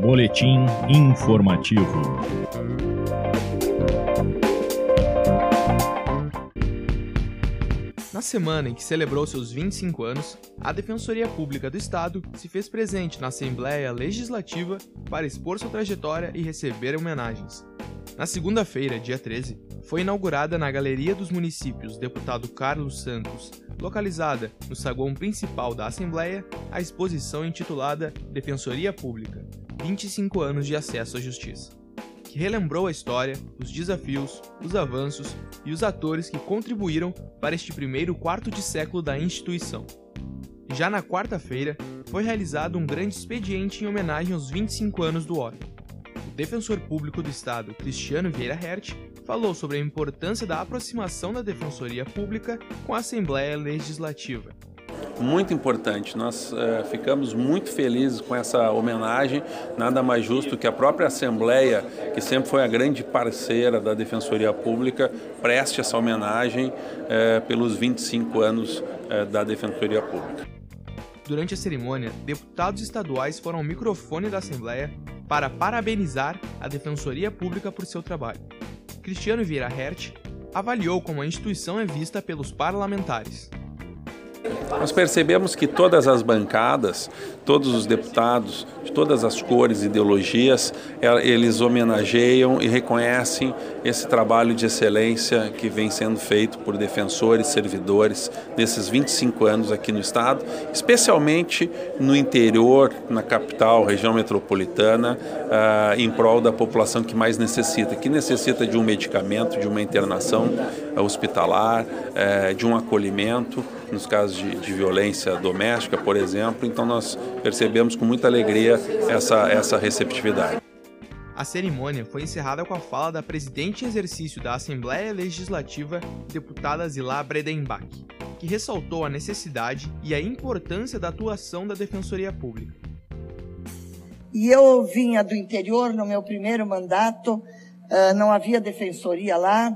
Boletim informativo. Na semana em que celebrou seus 25 anos, a Defensoria Pública do Estado se fez presente na Assembleia Legislativa para expor sua trajetória e receber homenagens. Na segunda-feira, dia 13, foi inaugurada na Galeria dos Municípios Deputado Carlos Santos, localizada no saguão principal da Assembleia, a exposição intitulada Defensoria Pública 25 anos de acesso à justiça, que relembrou a história, os desafios, os avanços e os atores que contribuíram para este primeiro quarto de século da instituição. Já na quarta-feira, foi realizado um grande expediente em homenagem aos 25 anos do órgão. O defensor público do Estado, Cristiano Vieira Hert, falou sobre a importância da aproximação da Defensoria Pública com a Assembleia Legislativa muito importante. Nós uh, ficamos muito felizes com essa homenagem. Nada mais justo que a própria Assembleia, que sempre foi a grande parceira da Defensoria Pública, preste essa homenagem uh, pelos 25 anos uh, da Defensoria Pública. Durante a cerimônia, deputados estaduais foram ao microfone da Assembleia para parabenizar a Defensoria Pública por seu trabalho. Cristiano Vieira Hert avaliou como a instituição é vista pelos parlamentares. Nós percebemos que todas as bancadas, todos os deputados de todas as cores e ideologias, eles homenageiam e reconhecem esse trabalho de excelência que vem sendo feito por defensores, servidores nesses 25 anos aqui no estado, especialmente no interior, na capital, região metropolitana, uh, em prol da população que mais necessita, que necessita de um medicamento, de uma internação hospitalar, uh, de um acolhimento, nos casos de, de violência doméstica, por exemplo. Então nós percebemos com muita alegria essa, essa receptividade. A cerimônia foi encerrada com a fala da presidente em exercício da Assembleia Legislativa, deputada Zilá Bredenbach, que ressaltou a necessidade e a importância da atuação da Defensoria Pública. E eu vinha do interior no meu primeiro mandato, não havia defensoria lá,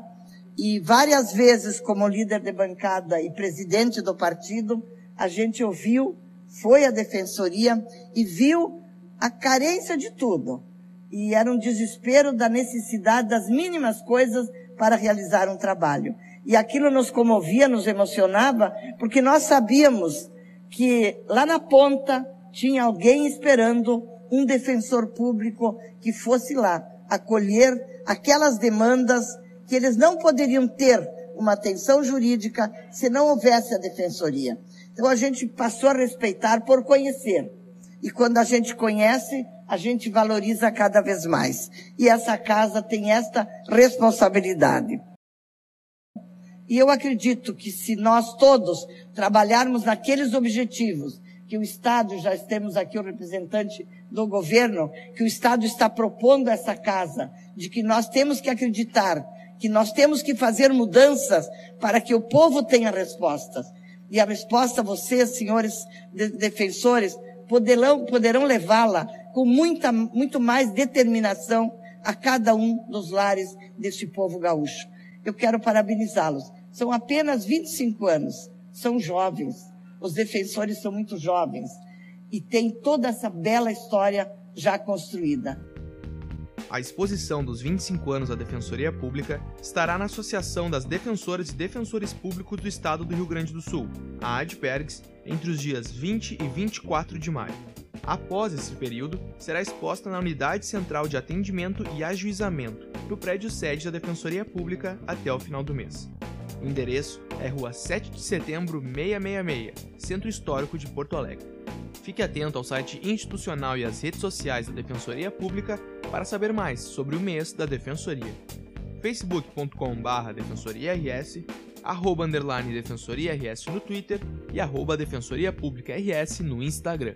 e várias vezes, como líder de bancada e presidente do partido, a gente ouviu, foi à defensoria e viu a carência de tudo. E era um desespero da necessidade das mínimas coisas para realizar um trabalho. E aquilo nos comovia, nos emocionava, porque nós sabíamos que lá na ponta tinha alguém esperando um defensor público que fosse lá acolher aquelas demandas que eles não poderiam ter uma atenção jurídica se não houvesse a defensoria. Então a gente passou a respeitar por conhecer. E quando a gente conhece, a gente valoriza cada vez mais. E essa casa tem esta responsabilidade. E eu acredito que se nós todos trabalharmos naqueles objetivos, que o Estado, já temos aqui o representante do governo, que o Estado está propondo essa casa, de que nós temos que acreditar que nós temos que fazer mudanças para que o povo tenha respostas. E a resposta vocês, senhores de defensores, poderão, poderão levá-la com muita, muito mais determinação a cada um dos lares deste povo gaúcho. Eu quero parabenizá-los. São apenas 25 anos. São jovens. Os defensores são muito jovens. E têm toda essa bela história já construída. A exposição dos 25 anos da Defensoria Pública estará na Associação das Defensoras e Defensores Públicos do Estado do Rio Grande do Sul, a ADPERGS, entre os dias 20 e 24 de maio. Após esse período, será exposta na Unidade Central de Atendimento e Ajuizamento, no prédio sede da Defensoria Pública até o final do mês. O endereço é Rua 7 de Setembro 666, Centro Histórico de Porto Alegre. Fique atento ao site institucional e às redes sociais da Defensoria Pública para saber mais sobre o mês da Defensoria. facebook.com.br defensoriaRS, arroba underline defensoriaRS no Twitter e arroba defensoria pública RS no Instagram.